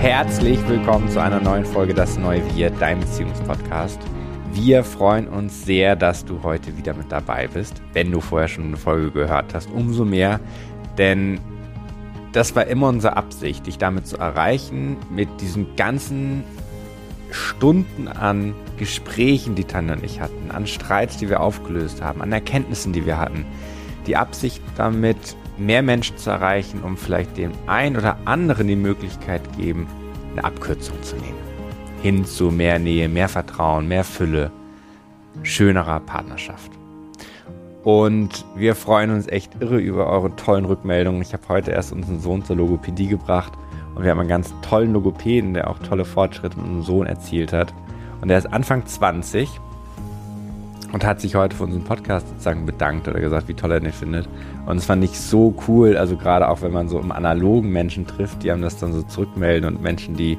Herzlich willkommen zu einer neuen Folge Das Neue Wir, dein Beziehungspodcast. Wir freuen uns sehr, dass du heute wieder mit dabei bist. Wenn du vorher schon eine Folge gehört hast, umso mehr, denn das war immer unsere Absicht, dich damit zu erreichen, mit diesen ganzen Stunden an Gesprächen, die Tanja und ich hatten, an Streits, die wir aufgelöst haben, an Erkenntnissen, die wir hatten. Die Absicht damit, mehr Menschen zu erreichen, um vielleicht dem einen oder anderen die Möglichkeit geben, eine Abkürzung zu nehmen. Hin zu mehr Nähe, mehr Vertrauen, mehr Fülle, schönerer Partnerschaft. Und wir freuen uns echt irre über eure tollen Rückmeldungen. Ich habe heute erst unseren Sohn zur Logopädie gebracht und wir haben einen ganz tollen Logopäden, der auch tolle Fortschritte mit unserem Sohn erzielt hat. Und er ist Anfang 20 und hat sich heute für unseren Podcast sozusagen bedankt oder gesagt, wie toll er den findet. Und es fand ich so cool, also gerade auch wenn man so im analogen Menschen trifft, die haben das dann so zurückmelden und Menschen, die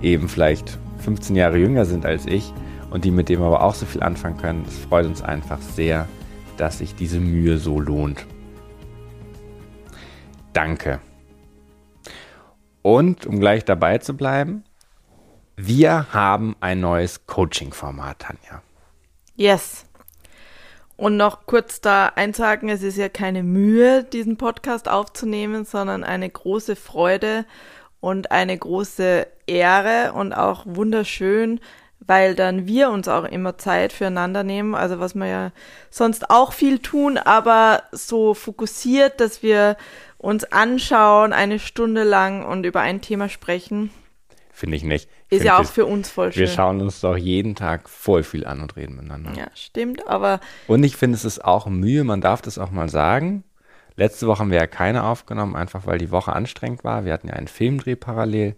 eben vielleicht 15 Jahre jünger sind als ich und die mit dem aber auch so viel anfangen können. Es freut uns einfach sehr, dass sich diese Mühe so lohnt. Danke. Und um gleich dabei zu bleiben, wir haben ein neues Coaching-Format, Tanja. Yes. Und noch kurz da einzuhaken, es ist ja keine Mühe, diesen Podcast aufzunehmen, sondern eine große Freude und eine große Ehre und auch wunderschön, weil dann wir uns auch immer Zeit füreinander nehmen, also was wir ja sonst auch viel tun, aber so fokussiert, dass wir uns anschauen, eine Stunde lang und über ein Thema sprechen. Finde ich nicht. Ist ja auch für uns voll schön. Wir schauen uns doch jeden Tag voll viel an und reden miteinander. Ja, stimmt, aber. Und ich finde, es ist auch Mühe, man darf das auch mal sagen. Letzte Woche haben wir ja keine aufgenommen, einfach weil die Woche anstrengend war. Wir hatten ja einen Filmdreh parallel.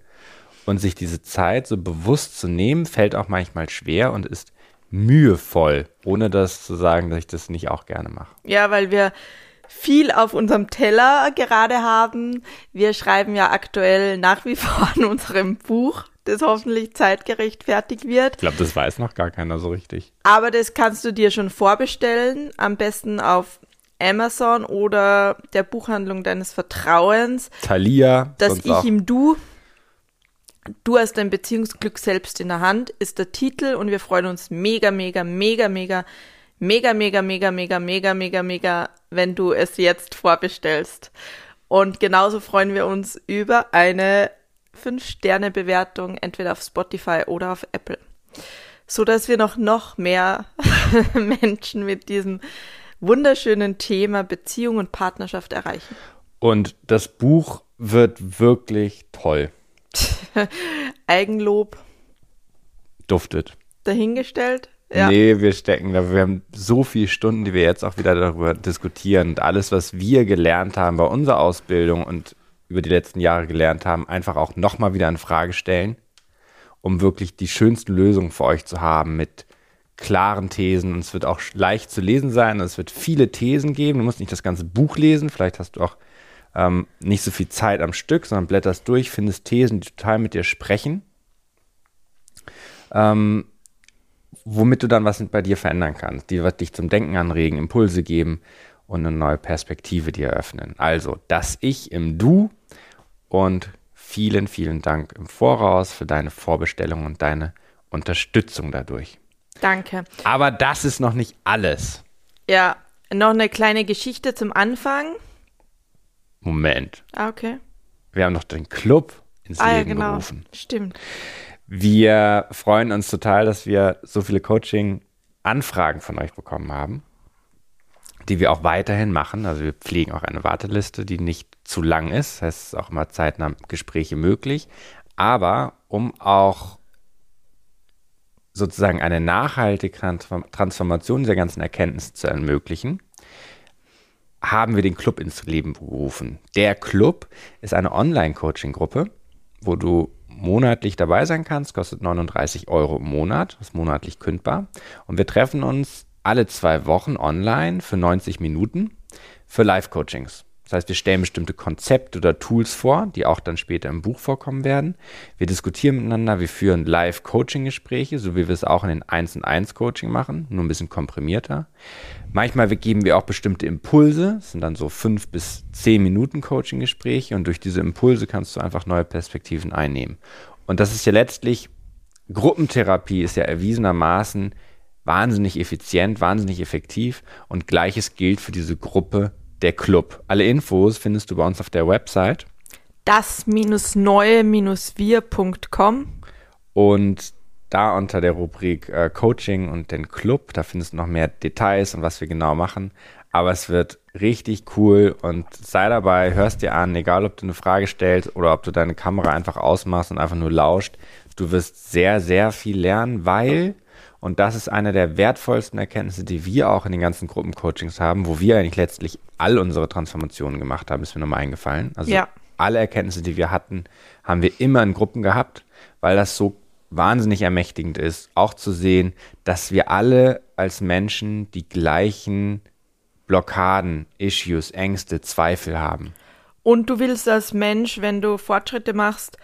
Und sich diese Zeit so bewusst zu nehmen, fällt auch manchmal schwer und ist mühevoll, ohne das zu sagen, dass ich das nicht auch gerne mache. Ja, weil wir viel auf unserem Teller gerade haben. Wir schreiben ja aktuell nach wie vor an unserem Buch das hoffentlich zeitgerecht fertig wird. Ich glaube, das weiß noch gar keiner so richtig. Aber das kannst du dir schon vorbestellen, am besten auf Amazon oder der Buchhandlung deines Vertrauens. Thalia. Dass ich auch. ihm du, du hast dein Beziehungsglück selbst in der Hand, ist der Titel und wir freuen uns mega, mega, mega, mega, mega, mega, mega, mega, mega, mega, mega, wenn du es jetzt vorbestellst. Und genauso freuen wir uns über eine 5-Sterne-Bewertung entweder auf Spotify oder auf Apple. So dass wir noch, noch mehr Menschen mit diesem wunderschönen Thema Beziehung und Partnerschaft erreichen. Und das Buch wird wirklich toll. Eigenlob. Duftet. Dahingestellt. Ja. Nee, wir stecken da. Wir haben so viele Stunden, die wir jetzt auch wieder darüber diskutieren. Und alles, was wir gelernt haben bei unserer Ausbildung und über die letzten Jahre gelernt haben, einfach auch nochmal wieder in Frage stellen, um wirklich die schönsten Lösungen für euch zu haben mit klaren Thesen. Und es wird auch leicht zu lesen sein. Es wird viele Thesen geben. Du musst nicht das ganze Buch lesen. Vielleicht hast du auch ähm, nicht so viel Zeit am Stück, sondern blätterst durch, findest Thesen, die total mit dir sprechen. Ähm, womit du dann was bei dir verändern kannst. Die wird dich zum Denken anregen, Impulse geben und eine neue Perspektive dir eröffnen. Also, das Ich im Du und vielen, vielen Dank im Voraus für deine Vorbestellung und deine Unterstützung dadurch. Danke. Aber das ist noch nicht alles. Ja, noch eine kleine Geschichte zum Anfang. Moment. Ah, okay. Wir haben noch den Club ins ah, Leben ja, genau. gerufen. Stimmt. Wir freuen uns total, dass wir so viele Coaching-Anfragen von euch bekommen haben die wir auch weiterhin machen. Also wir pflegen auch eine Warteliste, die nicht zu lang ist. Das heißt, es ist auch immer zeitnah Gespräche möglich. Aber um auch sozusagen eine nachhaltige Transformation dieser ganzen Erkenntnisse zu ermöglichen, haben wir den Club ins Leben gerufen. Der Club ist eine Online-Coaching-Gruppe, wo du monatlich dabei sein kannst, kostet 39 Euro im Monat, ist monatlich kündbar. Und wir treffen uns alle zwei Wochen online für 90 Minuten für Live-Coachings. Das heißt, wir stellen bestimmte Konzepte oder Tools vor, die auch dann später im Buch vorkommen werden. Wir diskutieren miteinander, wir führen Live-Coaching-Gespräche, so wie wir es auch in den 1 und 1 Coaching machen, nur ein bisschen komprimierter. Manchmal geben wir auch bestimmte Impulse, das sind dann so fünf bis zehn Minuten Coaching-Gespräche und durch diese Impulse kannst du einfach neue Perspektiven einnehmen. Und das ist ja letztlich, Gruppentherapie ist ja erwiesenermaßen wahnsinnig effizient, wahnsinnig effektiv und gleiches gilt für diese Gruppe der Club. Alle Infos findest du bei uns auf der Website. Das-neue-wir.com und da unter der Rubrik äh, Coaching und den Club, da findest du noch mehr Details und was wir genau machen. Aber es wird richtig cool und sei dabei, hörst dir an, egal ob du eine Frage stellst oder ob du deine Kamera einfach ausmachst und einfach nur lauscht. Du wirst sehr, sehr viel lernen, weil und das ist eine der wertvollsten Erkenntnisse, die wir auch in den ganzen Gruppencoachings haben, wo wir eigentlich letztlich all unsere Transformationen gemacht haben, ist mir nochmal eingefallen. Also ja. alle Erkenntnisse, die wir hatten, haben wir immer in Gruppen gehabt, weil das so wahnsinnig ermächtigend ist, auch zu sehen, dass wir alle als Menschen die gleichen Blockaden, Issues, Ängste, Zweifel haben. Und du willst als Mensch, wenn du Fortschritte machst,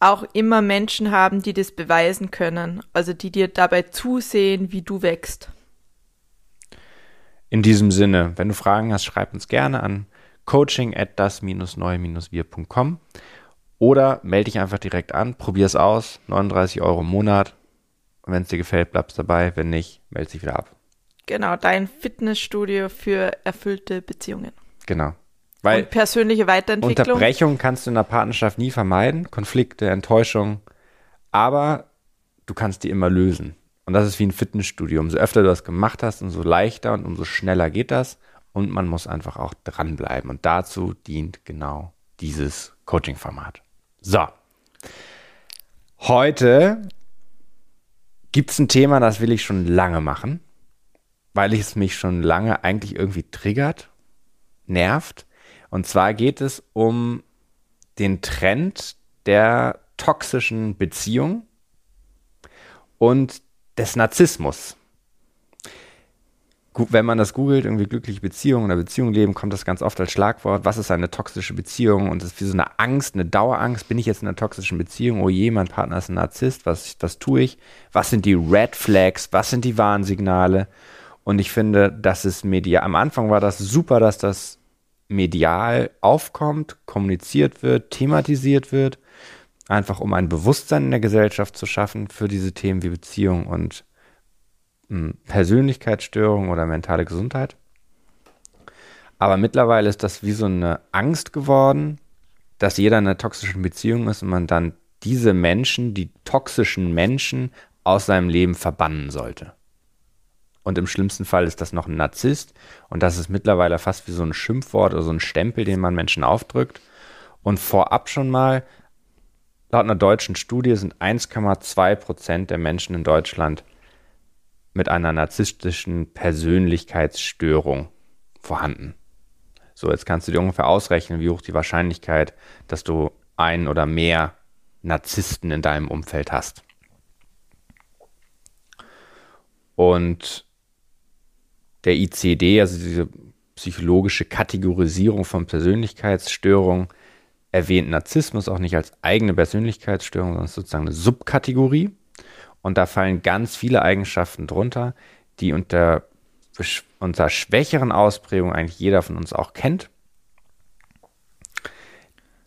auch immer Menschen haben, die das beweisen können, also die dir dabei zusehen, wie du wächst. In diesem Sinne, wenn du Fragen hast, schreib uns gerne an coaching at das-neu-wir.com oder melde dich einfach direkt an, probier es aus, 39 Euro im Monat. Wenn es dir gefällt, bleibst dabei, wenn nicht, melde dich wieder ab. Genau, dein Fitnessstudio für erfüllte Beziehungen. Genau. Weil und persönliche Weiterentwicklung. Unterbrechung kannst du in der Partnerschaft nie vermeiden, Konflikte, Enttäuschung, aber du kannst die immer lösen. Und das ist wie ein Fitnessstudio. Umso öfter du das gemacht hast, umso leichter und umso schneller geht das. Und man muss einfach auch dranbleiben. Und dazu dient genau dieses Coaching-Format. So. Heute gibt es ein Thema, das will ich schon lange machen, weil es mich schon lange eigentlich irgendwie triggert, nervt. Und zwar geht es um den Trend der toxischen Beziehung und des Narzissmus. Wenn man das googelt, irgendwie glückliche Beziehungen oder Beziehung leben, kommt das ganz oft als Schlagwort. Was ist eine toxische Beziehung? Und es ist wie so eine Angst, eine Dauerangst. Bin ich jetzt in einer toxischen Beziehung? Oh je, mein Partner ist ein Narzisst. Was, was tue ich? Was sind die Red Flags? Was sind die Warnsignale? Und ich finde, das ist medial. Am Anfang war das super, dass das medial aufkommt, kommuniziert wird, thematisiert wird, einfach um ein Bewusstsein in der Gesellschaft zu schaffen für diese Themen wie Beziehung und mh, hm, Persönlichkeitsstörung oder mentale Gesundheit. Aber mittlerweile ist das wie so eine Angst geworden, dass jeder in einer toxischen Beziehung ist und man dann diese Menschen, die toxischen Menschen aus seinem Leben verbannen sollte. Und im schlimmsten Fall ist das noch ein Narzisst. Und das ist mittlerweile fast wie so ein Schimpfwort oder so ein Stempel, den man Menschen aufdrückt. Und vorab schon mal, laut einer deutschen Studie sind 1,2 Prozent der Menschen in Deutschland mit einer narzisstischen Persönlichkeitsstörung vorhanden. So, jetzt kannst du dir ungefähr ausrechnen, wie hoch die Wahrscheinlichkeit, dass du einen oder mehr Narzissten in deinem Umfeld hast. Und der ICD, also diese psychologische Kategorisierung von Persönlichkeitsstörungen, erwähnt Narzissmus auch nicht als eigene Persönlichkeitsstörung, sondern sozusagen eine Subkategorie. Und da fallen ganz viele Eigenschaften drunter, die unter, unter schwächeren Ausprägungen eigentlich jeder von uns auch kennt.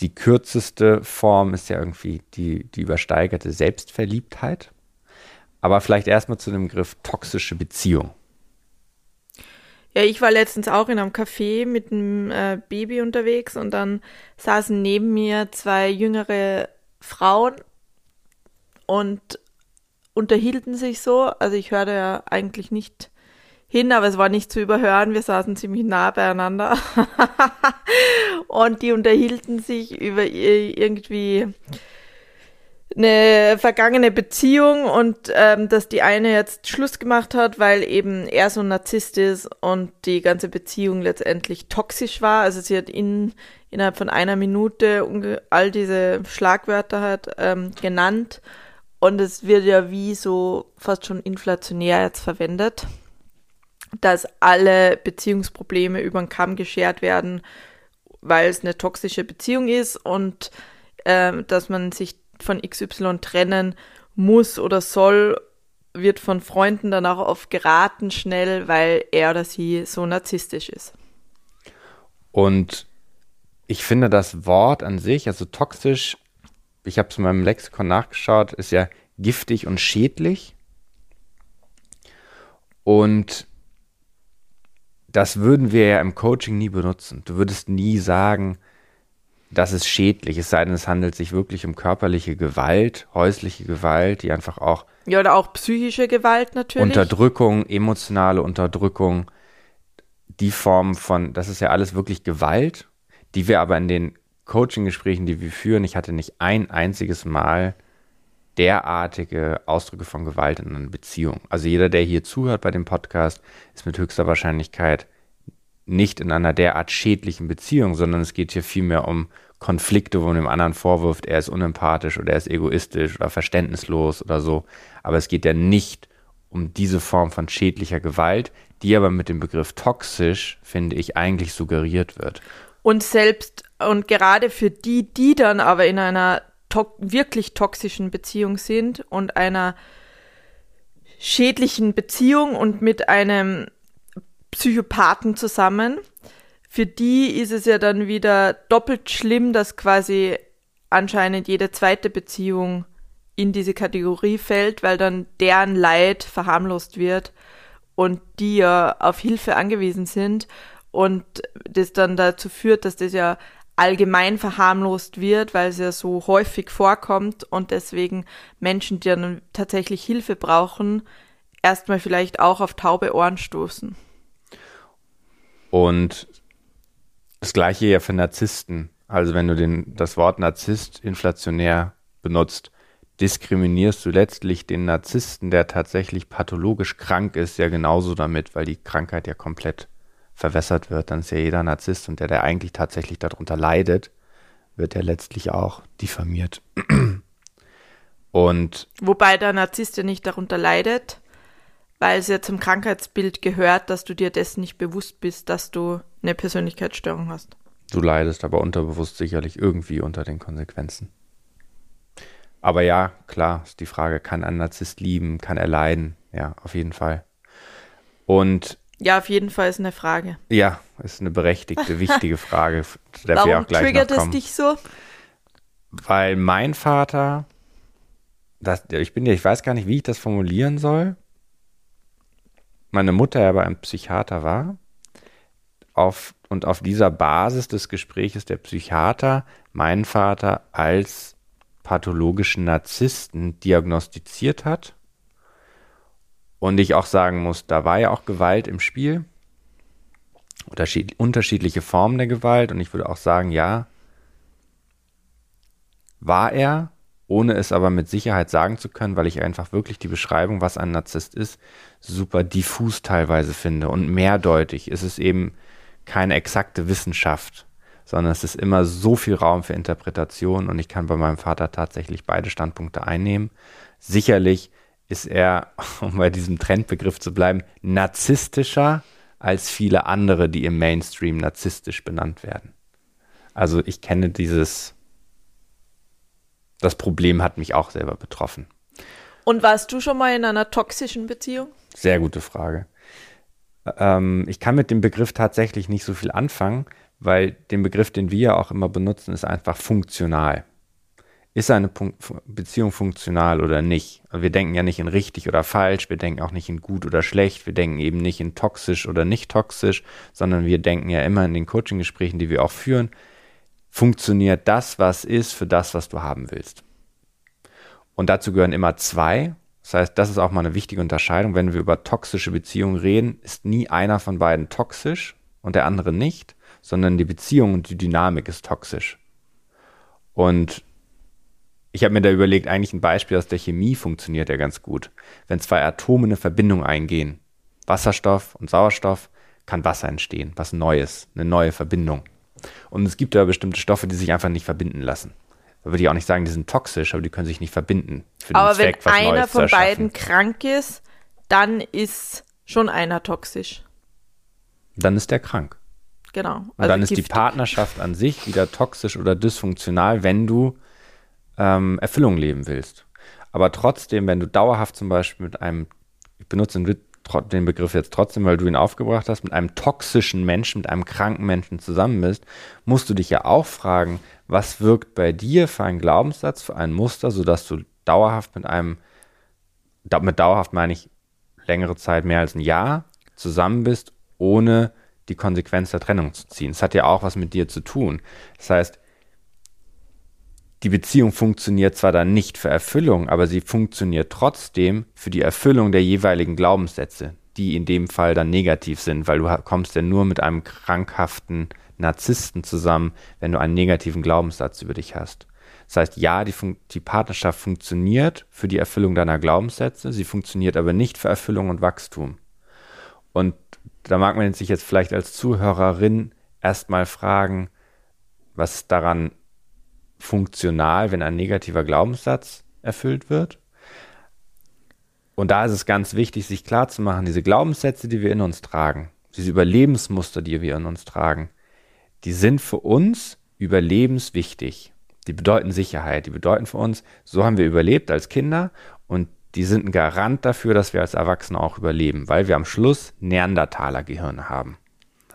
Die kürzeste Form ist ja irgendwie die, die übersteigerte Selbstverliebtheit. Aber vielleicht erstmal zu dem Begriff toxische Beziehung. Ja, ich war letztens auch in einem Café mit einem äh, Baby unterwegs und dann saßen neben mir zwei jüngere Frauen und unterhielten sich so. Also ich hörte ja eigentlich nicht hin, aber es war nicht zu überhören. Wir saßen ziemlich nah beieinander und die unterhielten sich über irgendwie eine vergangene Beziehung und ähm, dass die eine jetzt Schluss gemacht hat, weil eben er so ein Narzisst ist und die ganze Beziehung letztendlich toxisch war. Also sie hat ihn innerhalb von einer Minute all diese Schlagwörter hat ähm, genannt und es wird ja wie so fast schon inflationär jetzt verwendet, dass alle Beziehungsprobleme über den Kamm geschert werden weil es eine toxische Beziehung ist und äh, dass man sich von XY trennen muss oder soll, wird von Freunden dann auch oft geraten schnell, weil er oder sie so narzisstisch ist. Und ich finde das Wort an sich, also toxisch, ich habe es in meinem Lexikon nachgeschaut, ist ja giftig und schädlich. Und das würden wir ja im Coaching nie benutzen. Du würdest nie sagen, das ist schädlich, es sei denn, es handelt sich wirklich um körperliche Gewalt, häusliche Gewalt, die einfach auch. Ja, oder auch psychische Gewalt natürlich. Unterdrückung, emotionale Unterdrückung, die Form von, das ist ja alles wirklich Gewalt, die wir aber in den Coaching-Gesprächen, die wir führen, ich hatte nicht ein einziges Mal derartige Ausdrücke von Gewalt in einer Beziehung. Also jeder, der hier zuhört bei dem Podcast, ist mit höchster Wahrscheinlichkeit nicht in einer derart schädlichen Beziehung, sondern es geht hier vielmehr um Konflikte, wo man dem anderen vorwirft, er ist unempathisch oder er ist egoistisch oder verständnislos oder so. Aber es geht ja nicht um diese Form von schädlicher Gewalt, die aber mit dem Begriff toxisch, finde ich, eigentlich suggeriert wird. Und selbst und gerade für die, die dann aber in einer to wirklich toxischen Beziehung sind und einer schädlichen Beziehung und mit einem Psychopathen zusammen. Für die ist es ja dann wieder doppelt schlimm, dass quasi anscheinend jede zweite Beziehung in diese Kategorie fällt, weil dann deren Leid verharmlost wird und die ja auf Hilfe angewiesen sind und das dann dazu führt, dass das ja allgemein verharmlost wird, weil es ja so häufig vorkommt und deswegen Menschen, die dann tatsächlich Hilfe brauchen, erstmal vielleicht auch auf taube Ohren stoßen. Und das gleiche ja für Narzissten. Also wenn du den, das Wort Narzisst inflationär benutzt, diskriminierst du letztlich den Narzissten, der tatsächlich pathologisch krank ist, ja genauso damit, weil die Krankheit ja komplett verwässert wird, dann ist ja jeder Narzisst und der, der eigentlich tatsächlich darunter leidet, wird ja letztlich auch diffamiert. Und Wobei der Narzisst ja nicht darunter leidet, weil es ja zum Krankheitsbild gehört, dass du dir dessen nicht bewusst bist, dass du eine Persönlichkeitsstörung hast. Du leidest aber unterbewusst sicherlich irgendwie unter den Konsequenzen. Aber ja, klar, ist die Frage, kann ein Narzisst lieben, kann er leiden? Ja, auf jeden Fall. Und ja, auf jeden Fall ist eine Frage. Ja, ist eine berechtigte, wichtige Frage, zu der Warum wir auch gleich triggert noch kommen. es dich so? Weil mein Vater, das, ich bin ja, ich weiß gar nicht, wie ich das formulieren soll. Meine Mutter ja bei einem Psychiater war. Auf, und auf dieser Basis des Gespräches der Psychiater meinen Vater als pathologischen Narzissten diagnostiziert hat und ich auch sagen muss, da war ja auch Gewalt im Spiel. Unterschiedliche Formen der Gewalt. Und ich würde auch sagen, ja, war er, ohne es aber mit Sicherheit sagen zu können, weil ich einfach wirklich die Beschreibung, was ein Narzisst ist, super diffus teilweise finde und mehrdeutig. Es ist eben keine exakte Wissenschaft, sondern es ist immer so viel Raum für Interpretation und ich kann bei meinem Vater tatsächlich beide Standpunkte einnehmen. Sicherlich ist er, um bei diesem Trendbegriff zu bleiben, narzisstischer als viele andere, die im Mainstream narzisstisch benannt werden. Also ich kenne dieses, das Problem hat mich auch selber betroffen. Und warst du schon mal in einer toxischen Beziehung? Sehr gute Frage. Ähm, ich kann mit dem Begriff tatsächlich nicht so viel anfangen, weil den Begriff, den wir auch immer benutzen, ist einfach funktional ist eine Beziehung funktional oder nicht? Wir denken ja nicht in richtig oder falsch, wir denken auch nicht in gut oder schlecht, wir denken eben nicht in toxisch oder nicht toxisch, sondern wir denken ja immer in den Coaching-Gesprächen, die wir auch führen, funktioniert das, was ist, für das, was du haben willst. Und dazu gehören immer zwei. Das heißt, das ist auch mal eine wichtige Unterscheidung. Wenn wir über toxische Beziehungen reden, ist nie einer von beiden toxisch und der andere nicht, sondern die Beziehung und die Dynamik ist toxisch. Und ich habe mir da überlegt, eigentlich ein Beispiel aus der Chemie funktioniert ja ganz gut. Wenn zwei Atome eine Verbindung eingehen, Wasserstoff und Sauerstoff, kann Wasser entstehen, was Neues, eine neue Verbindung. Und es gibt ja bestimmte Stoffe, die sich einfach nicht verbinden lassen. Da würde ich auch nicht sagen, die sind toxisch, aber die können sich nicht verbinden. aber Zweck, wenn einer Neues von beiden krank ist, dann ist schon einer toxisch. Dann ist der krank. genau. Und Also dann ist die giftig. Partnerschaft an sich wieder toxisch oder dysfunktional, wenn du ähm, Erfüllung leben willst. Aber trotzdem, wenn du dauerhaft zum Beispiel mit einem, ich benutze den, den Begriff jetzt trotzdem, weil du ihn aufgebracht hast, mit einem toxischen Menschen, mit einem kranken Menschen zusammen bist, musst du dich ja auch fragen, was wirkt bei dir für einen Glaubenssatz, für ein Muster, sodass du dauerhaft mit einem, mit dauerhaft meine ich längere Zeit, mehr als ein Jahr, zusammen bist, ohne die Konsequenz der Trennung zu ziehen. Es hat ja auch was mit dir zu tun. Das heißt, die Beziehung funktioniert zwar dann nicht für Erfüllung, aber sie funktioniert trotzdem für die Erfüllung der jeweiligen Glaubenssätze, die in dem Fall dann negativ sind, weil du kommst ja nur mit einem krankhaften Narzissten zusammen, wenn du einen negativen Glaubenssatz über dich hast. Das heißt, ja, die, Fun die Partnerschaft funktioniert für die Erfüllung deiner Glaubenssätze, sie funktioniert aber nicht für Erfüllung und Wachstum. Und da mag man sich jetzt vielleicht als Zuhörerin erstmal fragen, was daran funktional, wenn ein negativer Glaubenssatz erfüllt wird? Und da ist es ganz wichtig, sich klarzumachen, diese Glaubenssätze, die wir in uns tragen, diese Überlebensmuster, die wir in uns tragen, die sind für uns überlebenswichtig. Die bedeuten Sicherheit, die bedeuten für uns, so haben wir überlebt als Kinder und die sind ein Garant dafür, dass wir als Erwachsene auch überleben, weil wir am Schluss Neandertaler-Gehirne haben.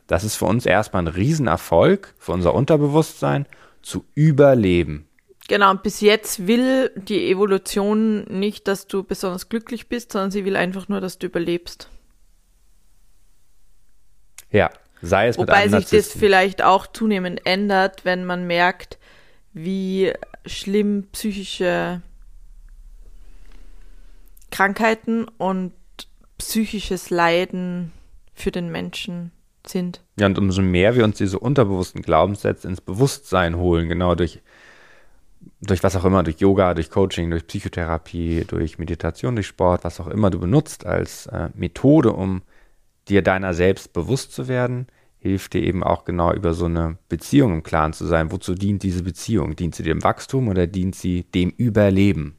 Das ist für uns erstmal ein Riesenerfolg, für unser Unterbewusstsein, zu überleben. Genau, und bis jetzt will die Evolution nicht, dass du besonders glücklich bist, sondern sie will einfach nur, dass du überlebst. Ja, sei es mit Wobei sich das vielleicht auch zunehmend ändert, wenn man merkt, wie schlimm psychische Krankheiten und psychisches Leiden für den Menschen sind. Ja, und umso mehr wir uns diese unterbewussten Glaubenssätze ins Bewusstsein holen, genau durch, durch was auch immer, durch Yoga, durch Coaching, durch Psychotherapie, durch Meditation, durch Sport, was auch immer du benutzt als äh, Methode, um dir deiner selbst bewusst zu werden, hilft dir eben auch genau über so eine Beziehung im Klaren zu sein. Wozu dient diese Beziehung? Dient sie dem Wachstum oder dient sie dem Überleben?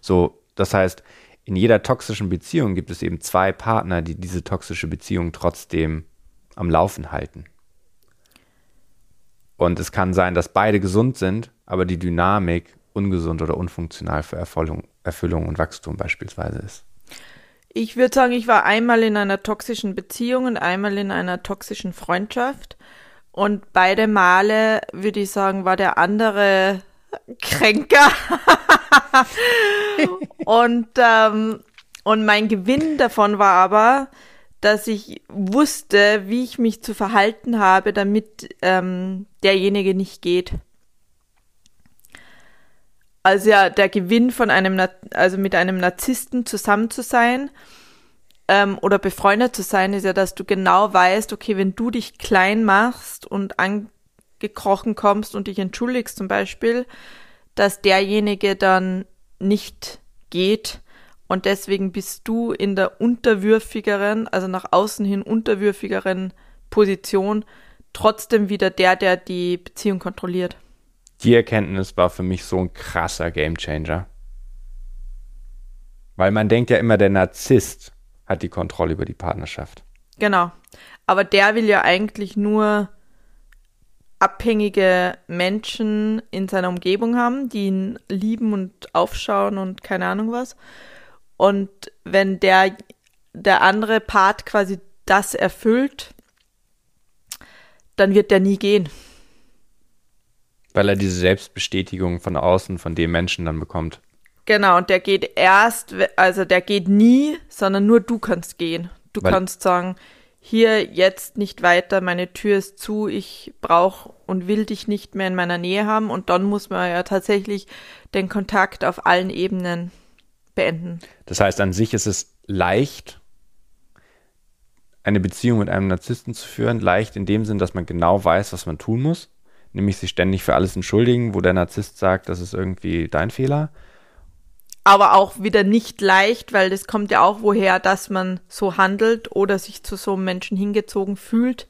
So, das heißt, in jeder toxischen Beziehung gibt es eben zwei Partner, die diese toxische Beziehung trotzdem am Laufen halten. Und es kann sein, dass beide gesund sind, aber die Dynamik ungesund oder unfunktional für Erfüllung, Erfüllung und Wachstum beispielsweise ist. Ich würde sagen, ich war einmal in einer toxischen Beziehung und einmal in einer toxischen Freundschaft. Und beide Male, würde ich sagen, war der andere kränker. und, ähm, und mein Gewinn davon war aber, dass ich wusste, wie ich mich zu verhalten habe, damit ähm, derjenige nicht geht. Also ja, der Gewinn von einem, also mit einem Narzissten zusammen zu sein ähm, oder befreundet zu sein, ist ja, dass du genau weißt, okay, wenn du dich klein machst und angekrochen kommst und dich entschuldigst zum Beispiel, dass derjenige dann nicht geht und deswegen bist du in der unterwürfigeren, also nach außen hin unterwürfigeren Position trotzdem wieder der, der die Beziehung kontrolliert. Die Erkenntnis war für mich so ein krasser Gamechanger. Weil man denkt ja immer, der Narzisst hat die Kontrolle über die Partnerschaft. Genau. Aber der will ja eigentlich nur abhängige Menschen in seiner Umgebung haben, die ihn lieben und aufschauen und keine Ahnung was. Und wenn der, der andere Part quasi das erfüllt, dann wird der nie gehen. Weil er diese Selbstbestätigung von außen, von dem Menschen dann bekommt. Genau, und der geht erst, also der geht nie, sondern nur du kannst gehen. Du Weil- kannst sagen, hier jetzt nicht weiter, meine Tür ist zu, ich brauche und will dich nicht mehr in meiner Nähe haben und dann muss man ja tatsächlich den Kontakt auf allen Ebenen beenden. Das heißt, an sich ist es leicht, eine Beziehung mit einem Narzissten zu führen. Leicht in dem Sinn, dass man genau weiß, was man tun muss. Nämlich sich ständig für alles entschuldigen, wo der Narzisst sagt, das ist irgendwie dein Fehler. Aber auch wieder nicht leicht, weil das kommt ja auch woher, dass man so handelt oder sich zu so einem Menschen hingezogen fühlt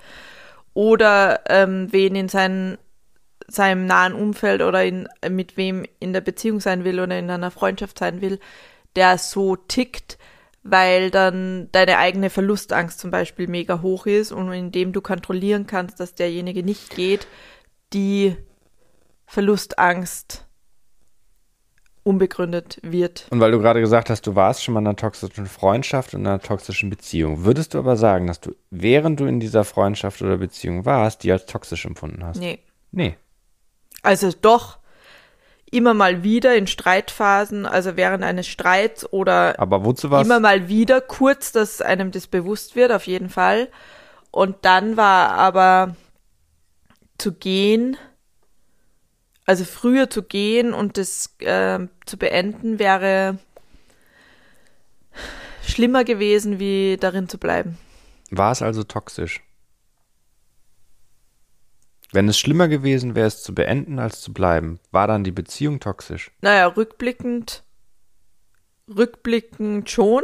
oder ähm, wen in seinen, seinem nahen Umfeld oder in, mit wem in der Beziehung sein will oder in einer Freundschaft sein will, der so tickt, weil dann deine eigene Verlustangst zum Beispiel mega hoch ist und indem du kontrollieren kannst, dass derjenige nicht geht, die Verlustangst unbegründet wird. Und weil du gerade gesagt hast, du warst schon mal in einer toxischen Freundschaft und in einer toxischen Beziehung, würdest du aber sagen, dass du, während du in dieser Freundschaft oder Beziehung warst, die als toxisch empfunden hast? Nee. Nee. Also doch immer mal wieder in Streitphasen, also während eines Streits oder Aber wozu warst immer mal wieder kurz, dass einem das bewusst wird, auf jeden Fall. Und dann war aber zu gehen, also früher zu gehen und das äh, zu beenden, wäre schlimmer gewesen, wie darin zu bleiben. War es also toxisch? Wenn es schlimmer gewesen wäre, es zu beenden als zu bleiben, war dann die Beziehung toxisch? Naja, rückblickend, rückblickend schon,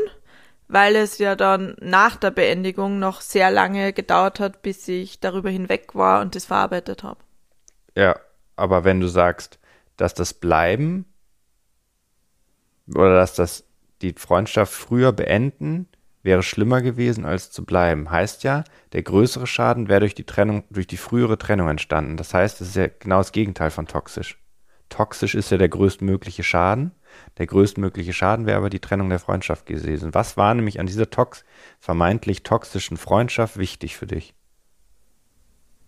weil es ja dann nach der Beendigung noch sehr lange gedauert hat, bis ich darüber hinweg war und das verarbeitet habe. Ja, aber wenn du sagst, dass das Bleiben oder dass das die Freundschaft früher beenden wäre schlimmer gewesen als zu bleiben. Heißt ja, der größere Schaden wäre durch die Trennung, durch die frühere Trennung entstanden. Das heißt, es ist ja genau das Gegenteil von toxisch. Toxisch ist ja der größtmögliche Schaden. Der größtmögliche Schaden wäre aber die Trennung der Freundschaft gewesen. Was war nämlich an dieser tox vermeintlich toxischen Freundschaft wichtig für dich?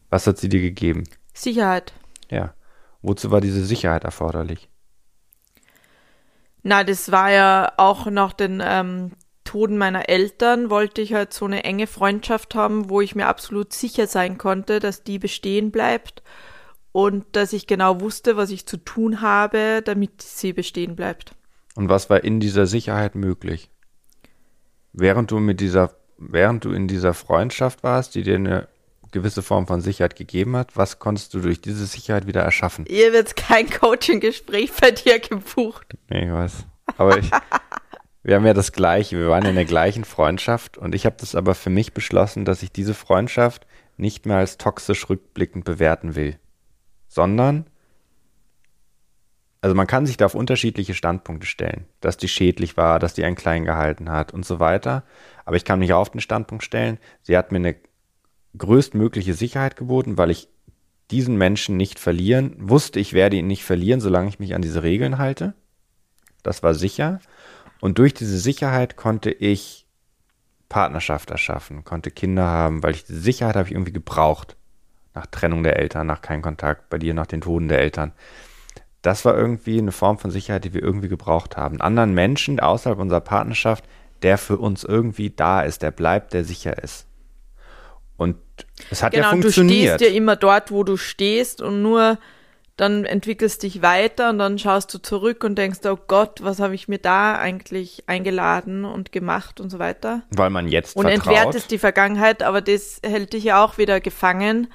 Was hat sie dir gegeben? Sicherheit. Ja. Wozu war diese Sicherheit erforderlich? Na, das war ja auch nach den ähm, Toden meiner Eltern, wollte ich halt so eine enge Freundschaft haben, wo ich mir absolut sicher sein konnte, dass die bestehen bleibt und dass ich genau wusste, was ich zu tun habe, damit sie bestehen bleibt. Und was war in dieser Sicherheit möglich? Während du mit dieser, während du in dieser Freundschaft warst, die dir eine gewisse Form von Sicherheit gegeben hat, was konntest du durch diese Sicherheit wieder erschaffen? Ihr wird kein Coaching-Gespräch bei dir gebucht. Nee, ich weiß. Aber ich, wir haben ja das Gleiche. Wir waren in der gleichen Freundschaft und ich habe das aber für mich beschlossen, dass ich diese Freundschaft nicht mehr als toxisch rückblickend bewerten will, sondern also man kann sich da auf unterschiedliche Standpunkte stellen, dass die schädlich war, dass die einen klein gehalten hat und so weiter. Aber ich kann mich auch auf den Standpunkt stellen, sie hat mir eine größtmögliche Sicherheit geboten, weil ich diesen Menschen nicht verlieren, wusste, ich werde ihn nicht verlieren, solange ich mich an diese Regeln halte. Das war sicher. Und durch diese Sicherheit konnte ich Partnerschaft erschaffen, konnte Kinder haben, weil ich diese Sicherheit habe ich irgendwie gebraucht. Nach Trennung der Eltern, nach keinem Kontakt, bei dir nach den Toten der Eltern. Das war irgendwie eine Form von Sicherheit, die wir irgendwie gebraucht haben. Anderen Menschen außerhalb unserer Partnerschaft, der für uns irgendwie da ist, der bleibt, der sicher ist. Und es hat genau, ja funktioniert. Du stehst ja immer dort, wo du stehst und nur dann entwickelst dich weiter und dann schaust du zurück und denkst, oh Gott, was habe ich mir da eigentlich eingeladen und gemacht und so weiter. Weil man jetzt Und vertraut. entwertest die Vergangenheit, aber das hält dich ja auch wieder gefangen,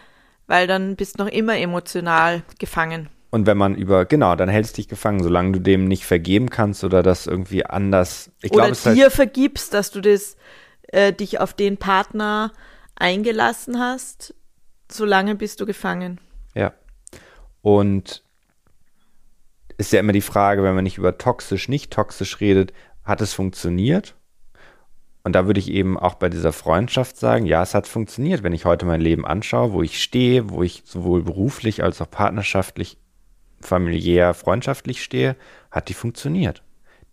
weil dann bist du noch immer emotional gefangen. Und wenn man über, genau, dann hältst du dich gefangen, solange du dem nicht vergeben kannst oder das irgendwie anders. Ich Oder glaube, es heißt, dir vergibst, dass du das, äh, dich auf den Partner eingelassen hast, solange bist du gefangen. Und ist ja immer die Frage, wenn man nicht über toxisch, nicht toxisch redet, hat es funktioniert? Und da würde ich eben auch bei dieser Freundschaft sagen, ja, es hat funktioniert, wenn ich heute mein Leben anschaue, wo ich stehe, wo ich sowohl beruflich als auch partnerschaftlich, familiär, freundschaftlich stehe, hat die funktioniert.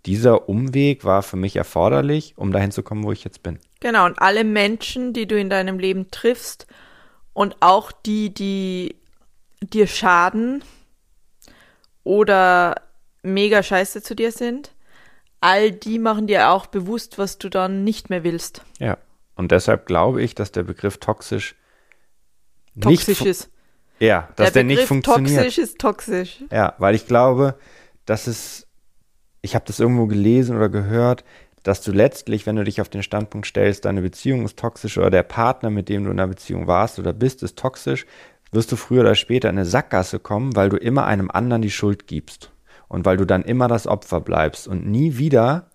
Dieser Umweg war für mich erforderlich, um dahin zu kommen, wo ich jetzt bin. Genau, und alle Menschen, die du in deinem Leben triffst und auch die, die dir schaden oder mega scheiße zu dir sind, all die machen dir auch bewusst, was du dann nicht mehr willst. Ja. Und deshalb glaube ich, dass der Begriff toxisch nicht Toxisch ist. Ja, dass der, der nicht funktioniert. toxisch ist toxisch. Ja, weil ich glaube, dass es, ich habe das irgendwo gelesen oder gehört, dass du letztlich, wenn du dich auf den Standpunkt stellst, deine Beziehung ist toxisch oder der Partner, mit dem du in einer Beziehung warst oder bist, ist toxisch, wirst du früher oder später in eine Sackgasse kommen, weil du immer einem anderen die Schuld gibst und weil du dann immer das Opfer bleibst und nie wieder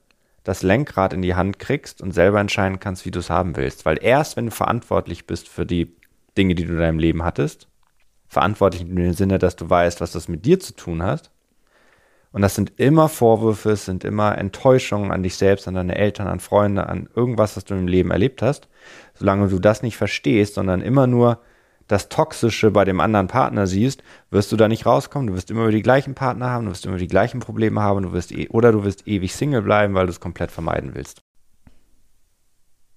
das Lenkrad in die Hand kriegst und selber entscheiden kannst, wie du es haben willst. Weil erst, wenn du verantwortlich bist für die Dinge, die du in deinem Leben hattest, verantwortlich in dem Sinne, dass du weißt, was das mit dir zu tun hat, Und das sind immer Vorwürfe, es sind immer Enttäuschungen an dich selbst, an deine Eltern, an Freunde, an irgendwas, was du im Leben erlebt hast. Solange du das nicht verstehst, sondern immer nur das Toxische bei dem anderen Partner siehst, wirst du da nicht rauskommen. Du wirst immer die gleichen Partner haben, du wirst immer die gleichen Probleme haben, du wirst e oder du wirst ewig Single bleiben, weil du es komplett vermeiden willst.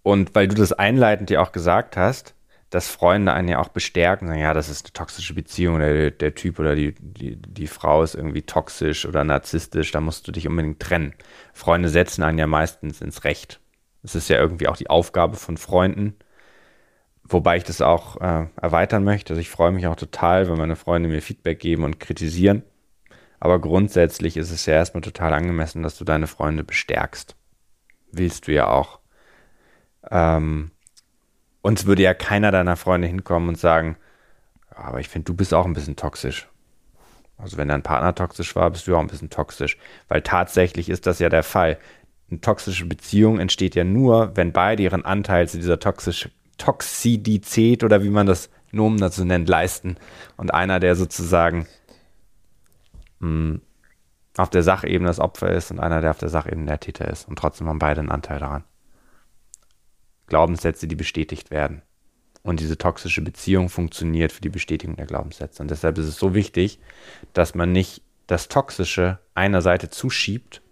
Und weil du das einleitend ja auch gesagt hast, dass Freunde einen ja auch bestärken, sagen, ja, das ist eine toxische Beziehung, der, der Typ oder die, die, die Frau ist irgendwie toxisch oder narzisstisch, da musst du dich unbedingt trennen. Freunde setzen einen ja meistens ins Recht. Es ist ja irgendwie auch die Aufgabe von Freunden, wobei ich das auch äh, erweitern möchte. Also ich freue mich auch total, wenn meine Freunde mir Feedback geben und kritisieren. Aber grundsätzlich ist es ja erstmal total angemessen, dass du deine Freunde bestärkst. Willst du ja auch. Ähm, uns würde ja keiner deiner Freunde hinkommen und sagen, aber ich finde, du bist auch ein bisschen toxisch. Also wenn dein Partner toxisch war, bist du auch ein bisschen toxisch. Weil tatsächlich ist das ja der Fall. Eine toxische Beziehung entsteht ja nur, wenn beide ihren Anteil zu dieser toxisch, Toxidität oder wie man das Nomen dazu nennt, leisten. Und einer, der sozusagen mh, hm, auf der Sachebene das Opfer ist und einer, der auf der Sachebene der Täter ist. Und trotzdem haben beide einen Anteil daran. Glaubenssätze, die bestätigt werden. Und diese toxische Beziehung funktioniert für die Bestätigung der Glaubenssätze. Und deshalb ist es so wichtig, dass man nicht das Toxische einer Seite zuschiebt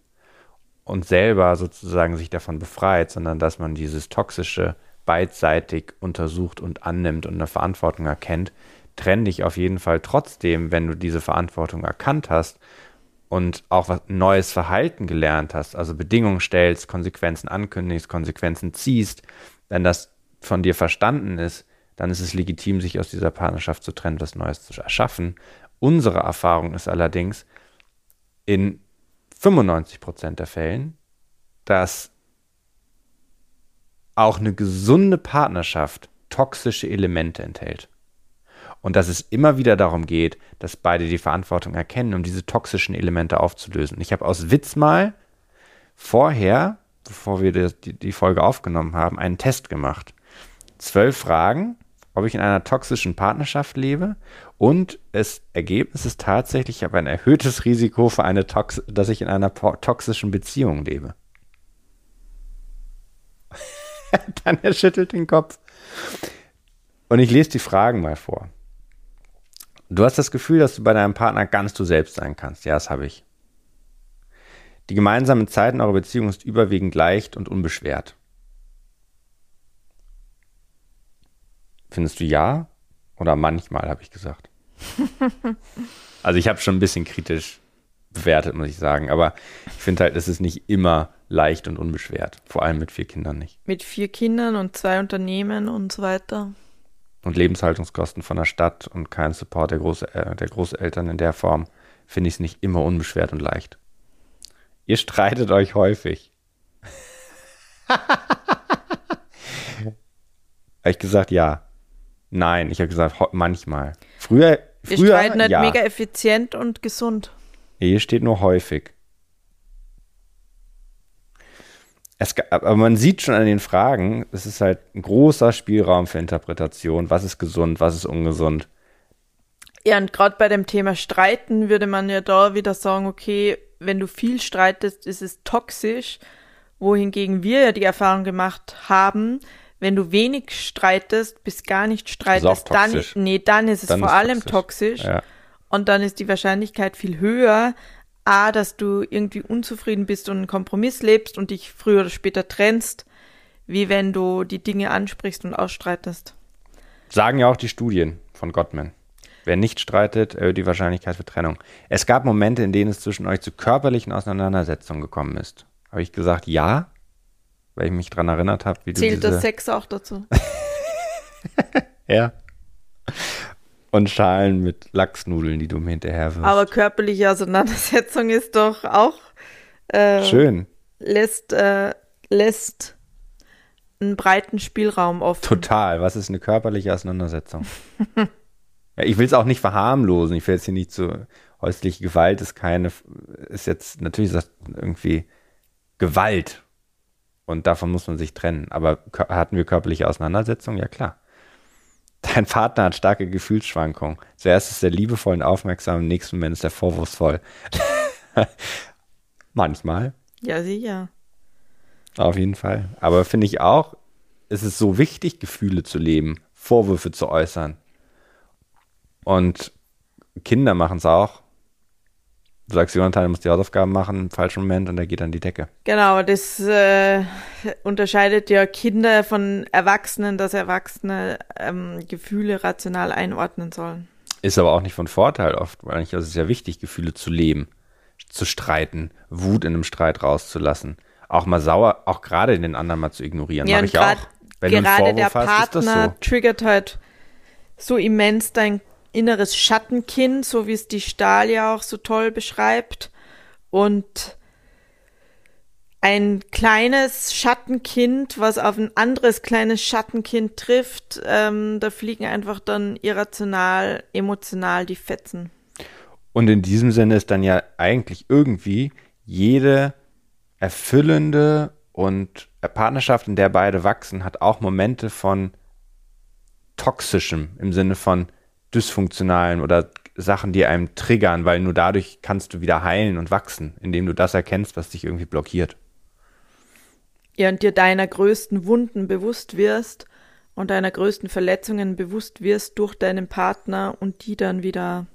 und selber sozusagen sich davon befreit, sondern dass man dieses Toxische beidseitig untersucht und annimmt und eine Verantwortung erkennt. Trenn dich auf jeden Fall trotzdem, wenn du diese Verantwortung erkannt hast und auch was neues Verhalten gelernt hast, also Bedingungen stellst, Konsequenzen ankündigst, Konsequenzen ziehst, wenn das von dir verstanden ist, dann ist es legitim, sich aus dieser Partnerschaft zu trennen, was Neues zu erschaffen. Unsere Erfahrung ist allerdings in 95 Prozent der Fällen, dass auch eine gesunde Partnerschaft toxische Elemente enthält und dass es immer wieder darum geht, dass beide die Verantwortung erkennen, um diese toxischen Elemente aufzulösen. Ich habe aus Witz mal vorher, bevor wir die, Folge aufgenommen haben, einen Test gemacht. Zwölf Fragen, ob ich in einer toxischen Partnerschaft lebe und das Ergebnis ist tatsächlich, ich habe ein erhöhtes Risiko für eine Tox dass ich in einer toxischen Beziehung lebe. Dann er schüttelt den Kopf. Und ich lese die Fragen mal vor. Du hast das Gefühl, dass du bei deinem Partner ganz du selbst sein kannst. Ja, das habe ich. Die gemeinsame Zeit in eurer Beziehung ist überwiegend leicht und unbeschwert. Findest du ja? Oder manchmal, habe ich gesagt. also ich habe schon ein bisschen kritisch bewertet, muss ich sagen. Aber ich finde halt, es ist nicht immer leicht und unbeschwert. Vor allem mit vier Kindern nicht. Mit vier Kindern und zwei Unternehmen und so weiter und Lebenshaltungskosten von der Stadt und kein Support der, Groß äh, der Großeltern in der Form, finde ich es nicht immer unbeschwert und leicht. Ihr streitet euch häufig. habe ich gesagt, ja. Nein, ich habe gesagt, manchmal. Früher, früher Wir streiten halt ja. mega effizient und gesund. Hier steht nur häufig. Es, aber man sieht schon an den Fragen, es ist halt ein großer Spielraum für Interpretation. Was ist gesund, was ist ungesund? Ja, und gerade bei dem Thema Streiten würde man ja da wieder sagen, okay, wenn du viel streitest, ist es toxisch, wohingegen wir ja die Erfahrung gemacht haben, wenn du wenig streitest, bis gar nicht streitest, dann, nee, dann ist es dann vor ist allem toxisch. toxisch. Ja. Und dann ist die Wahrscheinlichkeit viel höher, A, dass du irgendwie unzufrieden bist und einen Kompromiss lebst und dich früher oder später trennst, wie wenn du die Dinge ansprichst und ausstreitest. Sagen ja auch die Studien von Gottman. Wer nicht streitet, erhöht die Wahrscheinlichkeit für Trennung. Es gab Momente, in denen es zwischen euch zu körperlichen Auseinandersetzungen gekommen ist. Habe ich gesagt, ja, weil ich mich daran erinnert habe, wie Zählt du diese... das Sex auch dazu? ja und Schalen mit Lachsnudeln, die du mir hinterher wirst. Aber körperliche Auseinandersetzung ist doch auch äh, schön. Lässt, äh, lässt einen breiten Spielraum offen. Total. Was ist eine körperliche Auseinandersetzung? ja, ich will es auch nicht verharmlosen. Ich will jetzt hier nicht zu häusliche Gewalt ist keine, ist jetzt natürlich ist irgendwie Gewalt und davon muss man sich trennen. Aber hatten wir körperliche Auseinandersetzungen? Ja klar. Dein Partner hat starke Gefühlsschwankungen. Zuerst ist er liebevoll und aufmerksam, im nächsten Moment ist er vorwurfsvoll. Manchmal. Ja, sicher. Auf jeden Fall. Aber finde ich auch, es ist so wichtig, Gefühle zu leben, Vorwürfe zu äußern. Und Kinder machen es auch. Du sagst, Jonathan, du musst die Hausaufgaben machen im falschen Moment und er geht an die Decke. Genau, das äh, unterscheidet ja Kinder von Erwachsenen, dass Erwachsene ähm, Gefühle rational einordnen sollen. Ist aber auch nicht von Vorteil oft, weil eigentlich ist es ja wichtig, Gefühle zu leben, zu streiten, Wut in einem Streit rauszulassen, auch mal sauer, auch gerade den anderen mal zu ignorieren. Ja, Mach ich grad, auch. Wenn gerade du einen Vorwurf der hast, ist das Partner so. triggert halt so immens dein inneres Schattenkind, so wie es die Stahl ja auch so toll beschreibt. Und ein kleines Schattenkind, was auf ein anderes kleines Schattenkind trifft, ähm, da fliegen einfach dann irrational, emotional die Fetzen. Und in diesem Sinne ist dann ja eigentlich irgendwie jede erfüllende und Partnerschaft, in der beide wachsen, hat auch Momente von toxischem im Sinne von dysfunktionalen oder Sachen, die einem triggern, weil nur dadurch kannst du wieder heilen und wachsen, indem du das erkennst, was dich irgendwie blockiert. Ja, und dir deiner größten Wunden bewusst wirst und deiner größten Verletzungen bewusst wirst durch deinen Partner und die dann wieder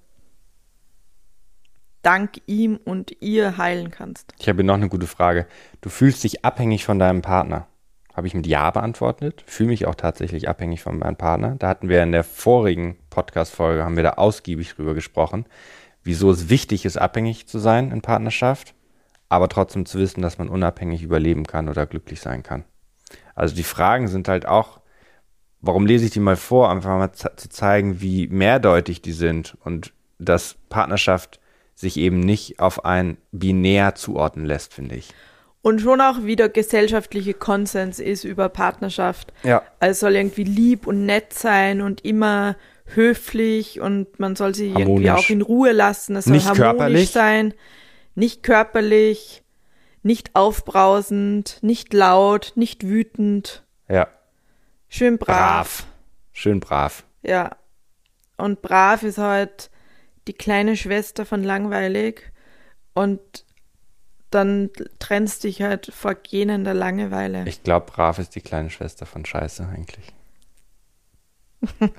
dank ihm und ihr heilen kannst. Ich habe noch eine gute Frage. Du fühlst dich abhängig von deinem Partner. Habe ich mit Ja beantwortet. Fühle mich auch tatsächlich abhängig von meinem Partner. Da hatten wir in der vorigen Podcast-Folge, haben wir da ausgiebig drüber gesprochen, wieso es wichtig ist, abhängig zu sein in Partnerschaft, aber trotzdem zu wissen, dass man unabhängig überleben kann oder glücklich sein kann. Also die Fragen sind halt auch, warum lese ich die mal vor, einfach mal zu zeigen, wie mehrdeutig die sind und dass Partnerschaft sich eben nicht auf ein binär zuordnen lässt, finde ich. Und schon auch wieder gesellschaftliche Konsens ist über Partnerschaft. Ja. Also es soll irgendwie lieb und nett sein und immer höflich und man soll sie irgendwie Harmonisch. auch in Ruhe lassen. Es soll Nicht harmonisch körperlich. sein, nicht körperlich, nicht aufbrausend, nicht laut, nicht wütend, Ja. schön brav. Brav. Schön brav. Ja. Und brav ist halt die kleine Schwester von langweilig und dann trennst dich halt vor gähnender Langeweile. Ich glaube, brav ist die kleine Schwester von Scheiße eigentlich.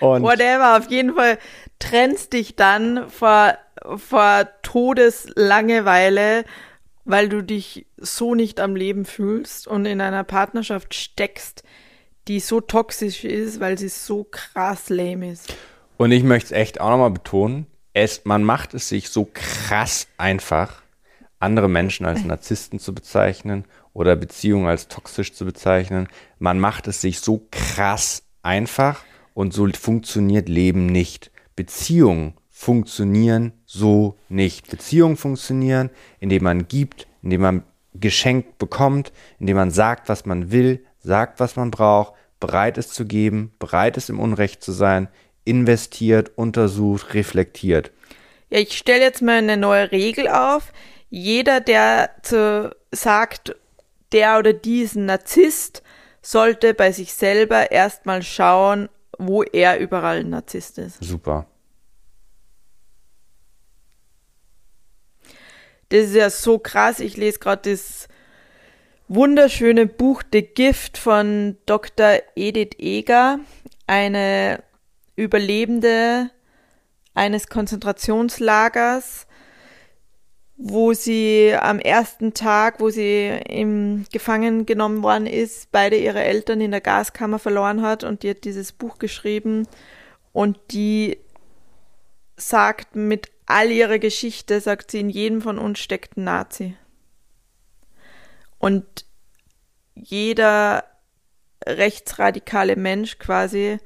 Und Whatever, auf jeden Fall trennst dich dann vor, vor Todeslangeweile, weil du dich so nicht am Leben fühlst und in einer Partnerschaft steckst, die so toxisch ist, weil sie so krass lame ist. Und ich möchte es echt auch nochmal betonen, es, man macht es sich so krass einfach, andere Menschen als Narzissten zu bezeichnen oder Beziehungen als toxisch zu bezeichnen. Man macht es sich so krass einfach und so funktioniert Leben nicht. Beziehungen funktionieren so nicht. Beziehungen funktionieren, indem man gibt, indem man geschenkt bekommt, indem man sagt, was man will, sagt, was man braucht, bereit ist zu geben, bereit ist im Unrecht zu sein, investiert, untersucht, reflektiert. Ja, ich stelle jetzt mal eine neue Regel auf. Jeder, der zu, sagt, der oder die ist ein Narzisst, sollte bei sich selber erstmal schauen, wo er überall ein Narzisst ist. Super. Das ist ja so krass. Ich lese gerade das wunderschöne Buch The Gift von Dr. Edith Eger, eine Überlebende eines Konzentrationslagers, wo sie am ersten Tag, wo sie im Gefangen genommen worden ist, beide ihre Eltern in der Gaskammer verloren hat und die hat dieses Buch geschrieben und die sagt mit all ihrer Geschichte, sagt sie, in jedem von uns steckt ein Nazi. Und jeder rechtsradikale Mensch quasi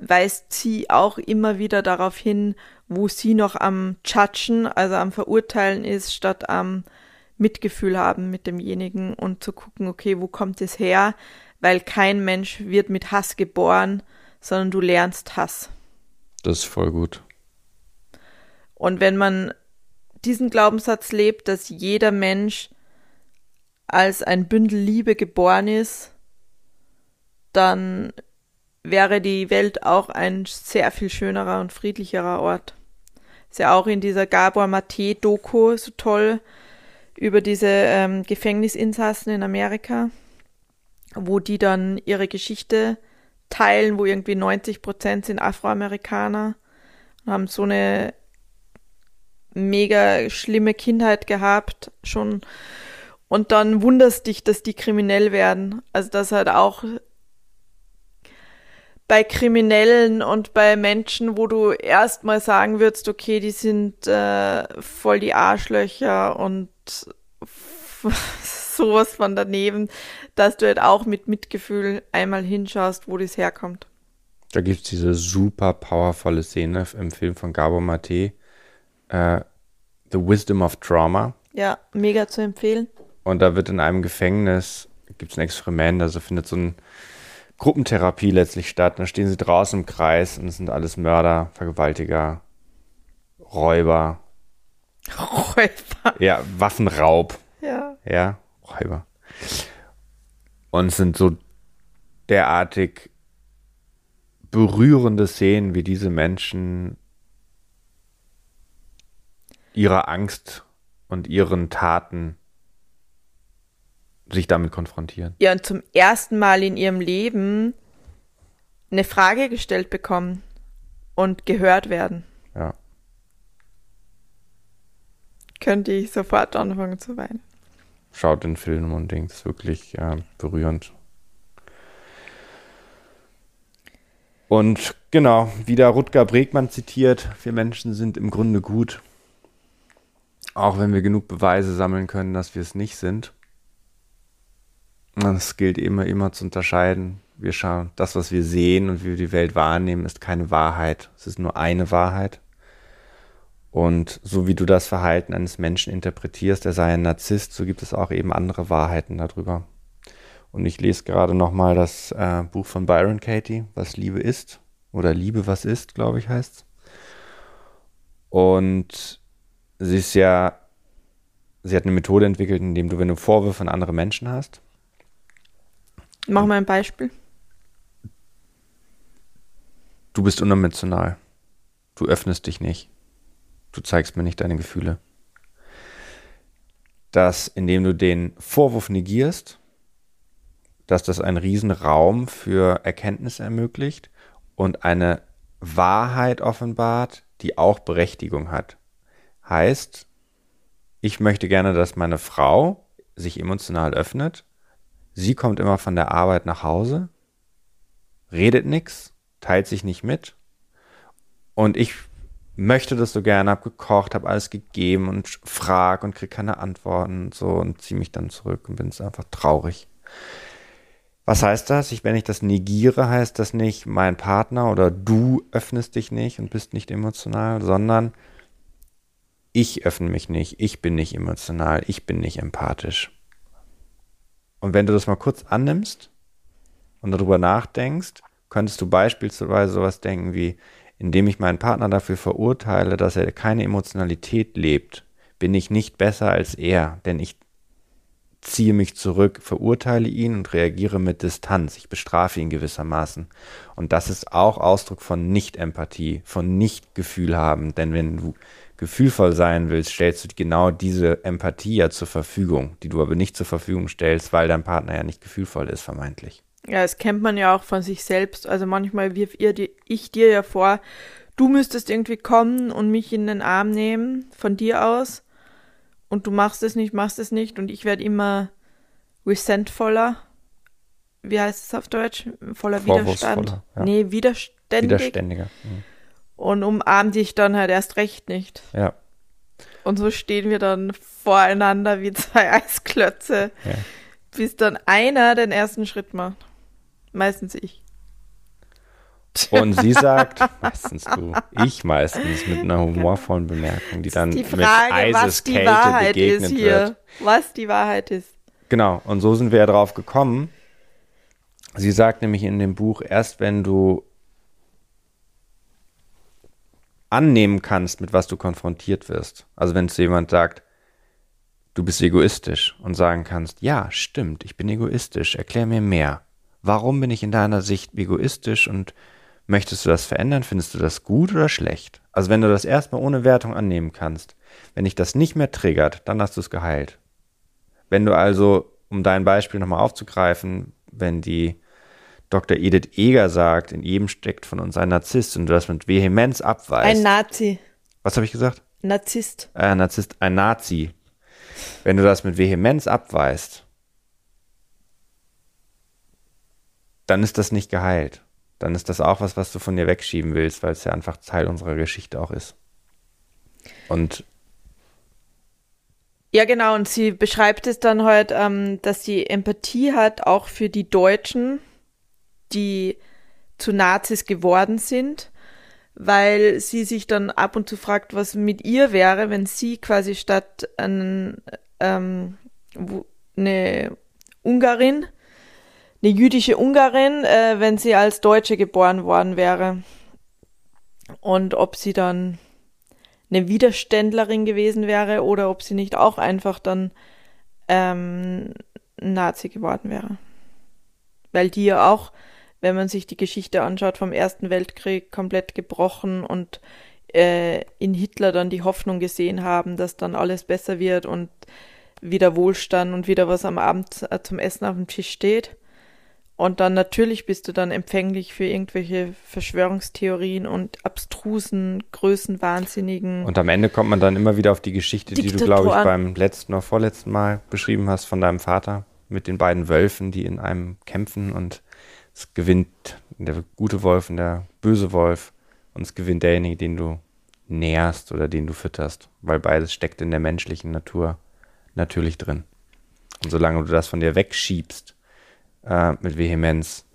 weist sie auch immer wieder darauf hin, wo sie noch am Judgen, also am Verurteilen ist, statt am Mitgefühl haben mit demjenigen und zu gucken, okay, wo kommt es her? Weil kein Mensch wird mit Hass geboren, sondern du lernst Hass. Das ist voll gut. Und wenn man diesen Glaubenssatz lebt, dass jeder Mensch als ein Bündel Liebe geboren ist, dann wäre die Welt auch ein sehr viel schönerer und friedlicherer Ort. Ist ja auch in dieser Gabor Mate-Doku so toll über diese ähm, Gefängnisinsassen in Amerika, wo die dann ihre Geschichte teilen, wo irgendwie 90 Prozent sind Afroamerikaner und haben so eine mega schlimme Kindheit gehabt schon und dann wunderst dich, dass die kriminell werden. Also dass halt auch bei Kriminellen und bei Menschen, wo du erstmal sagen würdest, okay, die sind äh, voll die Arschlöcher und sowas von daneben, dass du halt auch mit Mitgefühl einmal hinschaust, wo das herkommt. Da gibt es diese super powervolle Szene im Film von Gabor Mate, äh, The Wisdom of Trauma. Ja, mega zu empfehlen. Und da wird in einem Gefängnis, gibt es ein Experiment, also findet so ein Gruppentherapie letztlich statt. Dann stehen sie draußen im Kreis und es sind alles Mörder, Vergewaltiger, Räuber. Räuber. Ja, Waffenraub. Ja. Ja, Räuber. Und es sind so derartig berührende Szenen, wie diese Menschen ihrer Angst und ihren Taten sich damit konfrontieren. Ja, und zum ersten Mal in ihrem Leben eine Frage gestellt bekommen und gehört werden. Ja. Könnte ich sofort anfangen zu weinen. Schaut den Film und denkt, es ist wirklich äh, berührend. Und genau, wieder Rutger Bregmann zitiert, wir Menschen sind im Grunde gut. Auch wenn wir genug Beweise sammeln können, dass wir es nicht sind. Es gilt immer, immer zu unterscheiden. Wir schauen, das, was wir sehen und wie wir die Welt wahrnehmen, ist keine Wahrheit. Es ist nur eine Wahrheit. Und so wie du das Verhalten eines Menschen interpretierst, er sei ein Narzisst, so gibt es auch eben andere Wahrheiten darüber. Und ich lese gerade nochmal das äh, Buch von Byron Katie, Was Liebe ist. Oder Liebe, was ist, glaube ich, heißt Und sie ist ja, sie hat eine Methode entwickelt, indem du, wenn du Vorwürfe an andere Menschen hast, Mach mal ein Beispiel. Du bist unemotional. Du öffnest dich nicht. Du zeigst mir nicht deine Gefühle. Dass, indem du den Vorwurf negierst, dass das einen riesen Raum für Erkenntnis ermöglicht und eine Wahrheit offenbart, die auch Berechtigung hat. Heißt, ich möchte gerne, dass meine Frau sich emotional öffnet Sie kommt immer von der Arbeit nach Hause, redet nichts, teilt sich nicht mit. Und ich möchte das so gerne, habe gekocht, habe alles gegeben und frag und kriege keine Antworten und so und ziehe mich dann zurück und bin es einfach traurig. Was heißt das? Ich, wenn ich das negiere, heißt das nicht, mein Partner oder du öffnest dich nicht und bist nicht emotional, sondern ich öffne mich nicht, ich bin nicht emotional, ich bin nicht empathisch. Und wenn du das mal kurz annimmst und darüber nachdenkst, könntest du beispielsweise sowas denken wie, indem ich meinen Partner dafür verurteile, dass er keine Emotionalität lebt, bin ich nicht besser als er, denn ich ziehe mich zurück, verurteile ihn und reagiere mit Distanz. Ich bestrafe ihn gewissermaßen. Und das ist auch Ausdruck von Nicht-Empathie, von Nicht-Gefühl haben. Denn wenn du gefühlvoll sein willst, stellst du genau diese Empathie ja zur Verfügung, die du aber nicht zur Verfügung stellst, weil dein Partner ja nicht gefühlvoll ist, vermeintlich. Ja, das kennt man ja auch von sich selbst. Also manchmal wirf ihr, ich dir ja vor, du müsstest irgendwie kommen und mich in den Arm nehmen, von dir aus. Und du machst es nicht, machst es nicht. Und ich werde immer resentvoller. Wie heißt es auf Deutsch? Voller Widerstand. Ja. Nee, widerständig. Widerständiger. Mhm und umarmt dich dann halt erst recht nicht. Ja. Und so stehen wir dann voreinander wie zwei Eisklötze, ja. bis dann einer den ersten Schritt macht. Meistens ich. Und sie sagt, meistens du, ich meistens mit einer humorvollen Bemerkung, die dann die Frage, mit Eiseskälte begegnet wird. Was die Wahrheit ist. Genau, und so sind wir ja drauf gekommen. Sie sagt nämlich in dem Buch, erst wenn du annehmen kannst, mit was du konfrontiert wirst. Also wenn zu jemand sagt, du bist egoistisch und sagen kannst, ja, stimmt, ich bin egoistisch, erklär mir mehr. Warum bin ich in deiner Sicht egoistisch und Möchtest du das verändern? Findest du das gut oder schlecht? Also wenn du das erstmal ohne Wertung annehmen kannst, wenn dich das nicht mehr triggert, dann hast du es geheilt. Wenn du also, um dein Beispiel nochmal aufzugreifen, wenn die Dr. Edith Eger sagt, in jedem steckt von uns ein Narzisst und du das mit Vehemenz abweist. Ein Nazi. Was habe ich gesagt? Narzisst. Ein Narzisst, ein Nazi. Wenn du das mit Vehemenz abweist, dann ist das nicht geheilt dann ist das auch was, was du von dir wegschieben willst, weil es ja einfach Teil unserer Geschichte auch ist. Und ja, genau, und sie beschreibt es dann halt, ähm, dass sie Empathie hat, auch für die Deutschen, die zu Nazis geworden sind, weil sie sich dann ab und zu fragt, was mit ihr wäre, wenn sie quasi statt ein, ähm, eine Ungarin eine jüdische Ungarin, äh, wenn sie als Deutsche geboren worden wäre. Und ob sie dann eine Widerständlerin gewesen wäre oder ob sie nicht auch einfach dann ähm, Nazi geworden wäre. Weil die ja auch, wenn man sich die Geschichte anschaut, vom Ersten Weltkrieg komplett gebrochen und äh, in Hitler dann die Hoffnung gesehen haben, dass dann alles besser wird und wieder Wohlstand und wieder was am Abend äh, zum Essen auf dem Tisch steht. Und dann natürlich bist du dann empfänglich für irgendwelche Verschwörungstheorien und abstrusen, größenwahnsinnigen. Und am Ende kommt man dann immer wieder auf die Geschichte, die du, glaube ich, beim letzten oder vorletzten Mal beschrieben hast von deinem Vater mit den beiden Wölfen, die in einem kämpfen und es gewinnt der gute Wolf und der böse Wolf und es gewinnt derjenige, den du nährst oder den du fütterst, weil beides steckt in der menschlichen Natur natürlich drin. Und solange du das von dir wegschiebst, äh, mit Vehemenz,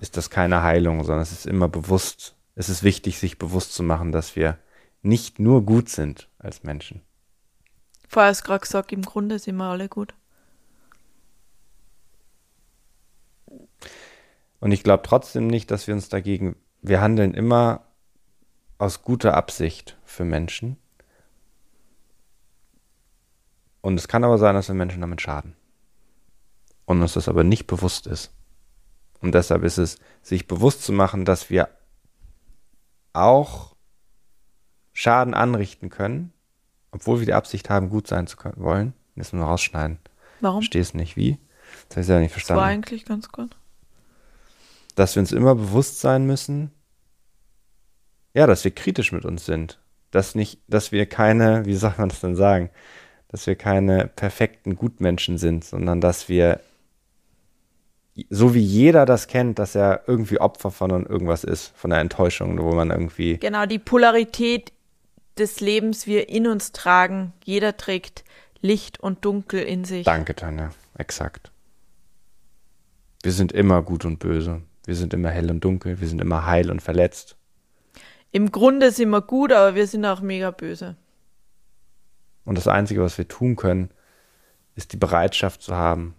ist das keine Heilung, sondern es ist immer bewusst. Es ist wichtig, sich bewusst zu machen, dass wir nicht nur gut sind als Menschen. Vorher hast du gerade gesagt, im Grunde sind wir alle gut. Und ich glaube trotzdem nicht, dass wir uns dagegen, wir handeln immer aus guter Absicht für Menschen. Und es kann aber sein, dass wir Menschen damit schaden und uns das aber nicht bewusst ist. Und deshalb ist es, sich bewusst zu machen, dass wir auch Schaden anrichten können, obwohl wir die Absicht haben, gut sein zu können, wollen. Müssen wir rausschneiden. Warum? Verstehe es nicht. Wie? Das habe ich ja nicht verstanden. Das war eigentlich ganz gut. Dass wir uns immer bewusst sein müssen, ja, dass wir kritisch mit uns sind. Dass nicht, dass wir keine, wie soll man das denn sagen, dass wir keine perfekten Gutmenschen sind, sondern dass wir so wie jeder das kennt, dass er irgendwie Opfer von irgendwas ist, von einer Enttäuschung, wo man irgendwie. Genau, die Polarität des Lebens wir in uns tragen. Jeder trägt Licht und Dunkel in sich. Danke, Tanja. Exakt. Wir sind immer gut und böse. Wir sind immer hell und dunkel. Wir sind immer heil und verletzt. Im Grunde sind wir gut, aber wir sind auch mega böse. Und das Einzige, was wir tun können, ist die Bereitschaft zu haben,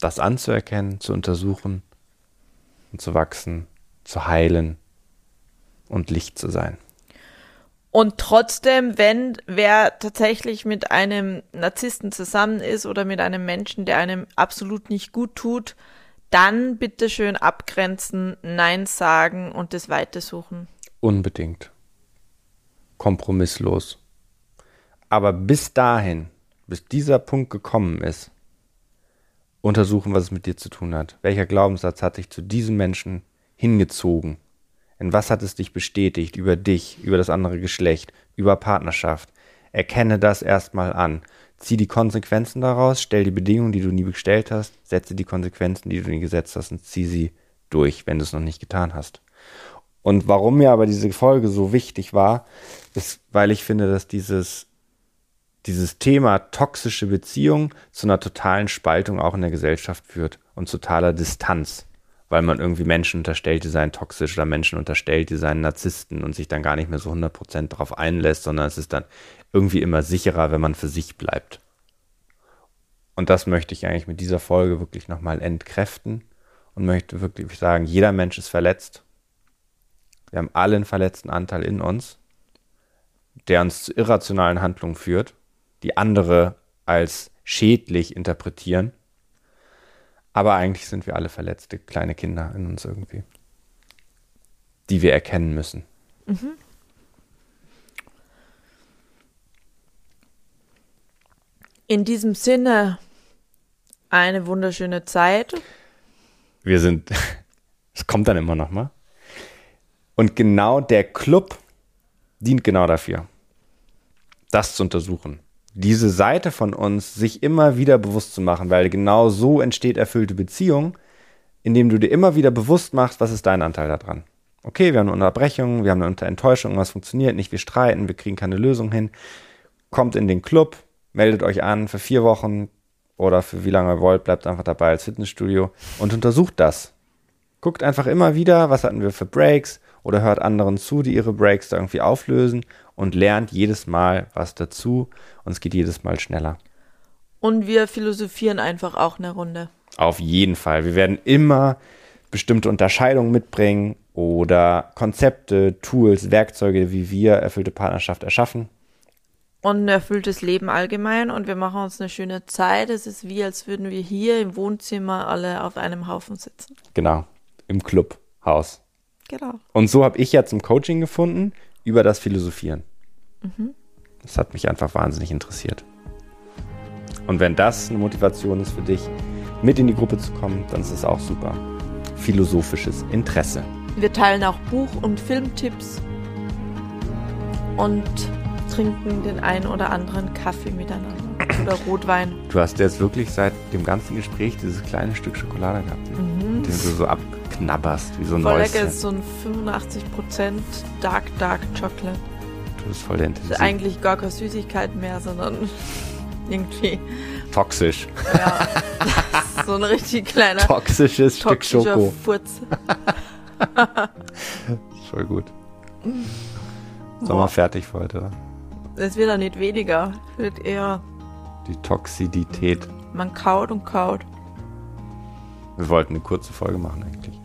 das anzuerkennen, zu untersuchen und zu wachsen, zu heilen und Licht zu sein. Und trotzdem, wenn wer tatsächlich mit einem Narzissten zusammen ist oder mit einem Menschen, der einem absolut nicht gut tut, dann bitte schön abgrenzen, Nein sagen und das Weite suchen. Unbedingt. Kompromisslos. Aber bis dahin, bis dieser Punkt gekommen ist, untersuchen, was es mit dir zu tun hat. Welcher Glaubenssatz hat dich zu diesem Menschen hingezogen? In was hat es dich bestätigt über dich, über das andere Geschlecht, über Partnerschaft? Erkenne das erstmal an. Zieh die Konsequenzen daraus, stell die Bedingungen, die du nie gestellt hast, setze die Konsequenzen, die du nie gesetzt hast und zieh sie durch, wenn du es noch nicht getan hast. Und warum mir aber diese Folge so wichtig war, ist, weil ich finde, dass dieses dieses Thema toxische Beziehung zu einer totalen Spaltung auch in der Gesellschaft führt und totaler Distanz, weil man irgendwie Menschen unterstellt, die seien toxisch oder Menschen unterstellt, die seien Narzissten und sich dann gar nicht mehr so 100% darauf einlässt, sondern es ist dann irgendwie immer sicherer, wenn man für sich bleibt. Und das möchte ich eigentlich mit dieser Folge wirklich nochmal entkräften und möchte wirklich sagen, jeder Mensch ist verletzt. Wir haben alle einen verletzten Anteil in uns, der uns zu irrationalen Handlungen führt die andere als schädlich interpretieren. Aber eigentlich sind wir alle verletzte kleine Kinder in uns irgendwie. die wir erkennen müssen. In diesem Sinne, eine wunderschöne Zeit. Wir sind, es kommt dann immer noch mal. Und genau der Club dient genau dafür, das zu untersuchen. Diese Seite von uns sich immer wieder bewusst zu machen, weil genau so entsteht erfüllte Beziehung, indem du dir immer wieder bewusst machst, was ist dein Anteil daran. Okay, wir haben eine Unterbrechung, wir haben eine Enttäuschung, was funktioniert nicht, wir streiten, wir kriegen keine Lösung hin. Kommt in den Club, meldet euch an für vier Wochen oder für wie lange ihr wollt, bleibt einfach dabei als Fitnessstudio und untersucht das. Guckt einfach immer wieder, was hatten wir für Breaks oder hört anderen zu, die ihre Breaks da irgendwie auflösen und lernt jedes Mal was dazu und es geht jedes Mal schneller. Und wir philosophieren einfach auch eine Runde. Auf jeden Fall. Wir werden immer bestimmte Unterscheidungen mitbringen oder Konzepte, Tools, Werkzeuge, wie wir erfüllte Partnerschaft erschaffen. Und ein erfülltes Leben allgemein. Und wir machen uns eine schöne Zeit. Es ist wie, als würden wir hier im Wohnzimmer alle auf einem Haufen sitzen. Genau, im Clubhaus. Genau. Und so habe ich ja zum Coaching gefunden über das Philosophieren. Das hat mich einfach wahnsinnig interessiert. Und wenn das eine Motivation ist für dich, mit in die Gruppe zu kommen, dann ist es auch super. Philosophisches Interesse. Wir teilen auch Buch- und Filmtipps und trinken den einen oder anderen Kaffee miteinander oder Rotwein. Du hast jetzt wirklich seit dem ganzen Gespräch dieses kleine Stück Schokolade gehabt, mit dem du so abknabberst, wie so ein Voll Mäuschen. lecker, ist so ein 85% Dark Dark Chocolate. Du bist voll der Das ist Intensiv. eigentlich gar keine Süßigkeit mehr, sondern irgendwie, Toxisch. ja, so ein richtig kleiner Toxisches Stück Schoko. Furz. Voll gut. Sind wir fertig für heute? Es wird auch nicht weniger, es wird eher, Die Toxidität. man kaut und kaut. Wir wollten eine kurze Folge machen eigentlich.